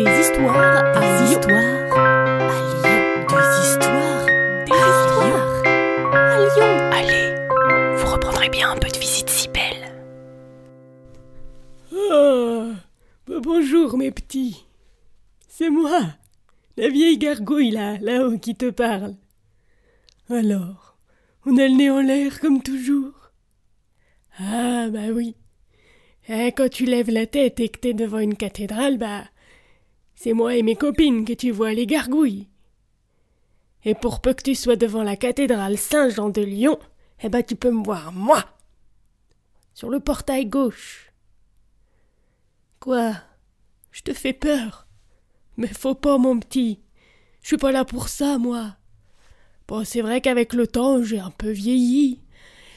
Des histoires à Lyon. À Lyon. Des histoires. Des histoires. À Lyon. Allez, vous reprendrez bien un peu de visite si belle. Oh, bah bonjour mes petits. C'est moi, la vieille gargouille là, là-haut qui te parle. Alors, on a le nez en l'air comme toujours. Ah bah oui. Eh, quand tu lèves la tête et que t'es devant une cathédrale, bah c'est moi et mes copines que tu vois les gargouilles. Et pour peu que tu sois devant la cathédrale Saint-Jean de Lyon, eh ben tu peux me voir moi. Sur le portail gauche. Quoi? Je te fais peur Mais faut pas, mon petit. Je suis pas là pour ça, moi. Bon, c'est vrai qu'avec le temps, j'ai un peu vieilli.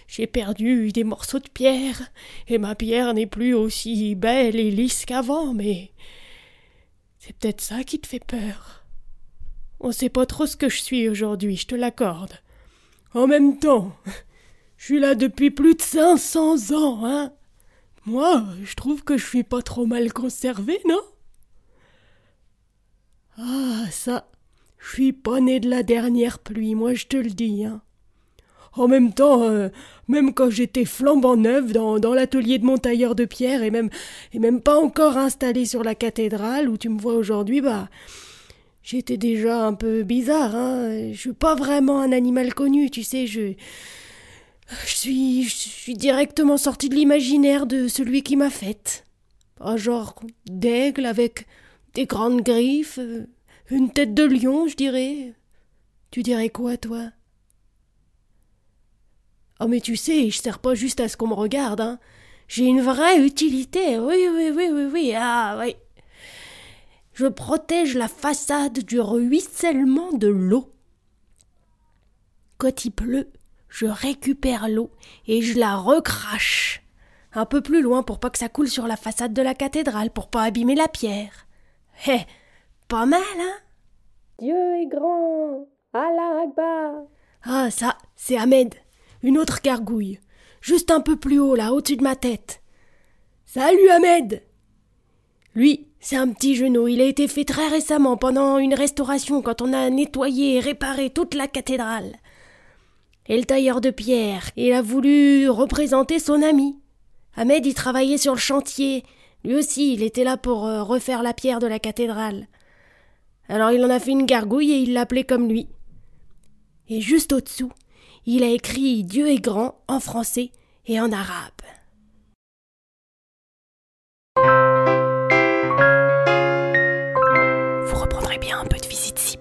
J'ai perdu des morceaux de pierre, et ma pierre n'est plus aussi belle et lisse qu'avant, mais c'est peut-être ça qui te fait peur. On sait pas trop ce que je suis aujourd'hui, je te l'accorde. En même temps, je suis là depuis plus de cinq cents ans, hein. Moi, je trouve que je suis pas trop mal conservé, non? Ah, ça, je suis pas né de la dernière pluie, moi je te le dis, hein. En même temps, euh, même quand j'étais flambant neuf dans, dans l'atelier de mon tailleur de pierre et même, et même pas encore installé sur la cathédrale où tu me vois aujourd'hui, bah, j'étais déjà un peu bizarre, hein. Je suis pas vraiment un animal connu, tu sais, je, je suis, je suis directement sorti de l'imaginaire de celui qui m'a faite. Un genre d'aigle avec des grandes griffes, euh, une tête de lion, je dirais. Tu dirais quoi, toi? Oh, mais tu sais, je sers pas juste à ce qu'on me regarde, hein. J'ai une vraie utilité, oui, oui, oui, oui, oui, ah, oui. Je protège la façade du ruissellement de l'eau. Quand il pleut, je récupère l'eau et je la recrache. Un peu plus loin pour pas que ça coule sur la façade de la cathédrale, pour pas abîmer la pierre. Hé, pas mal, hein Dieu est grand Allah Akbar Ah, ça, c'est Ahmed, une autre gargouille, juste un peu plus haut, là, au-dessus de ma tête. Salut Ahmed Lui, c'est un petit genou, il a été fait très récemment pendant une restauration quand on a nettoyé et réparé toute la cathédrale. Et le tailleur de pierre, il a voulu représenter son ami. Ahmed y travaillait sur le chantier. Lui aussi, il était là pour euh, refaire la pierre de la cathédrale. Alors il en a fait une gargouille et il l'appelait comme lui. Et juste au-dessous, il a écrit Dieu est grand en français et en arabe. Vous reprendrez bien un peu de visite si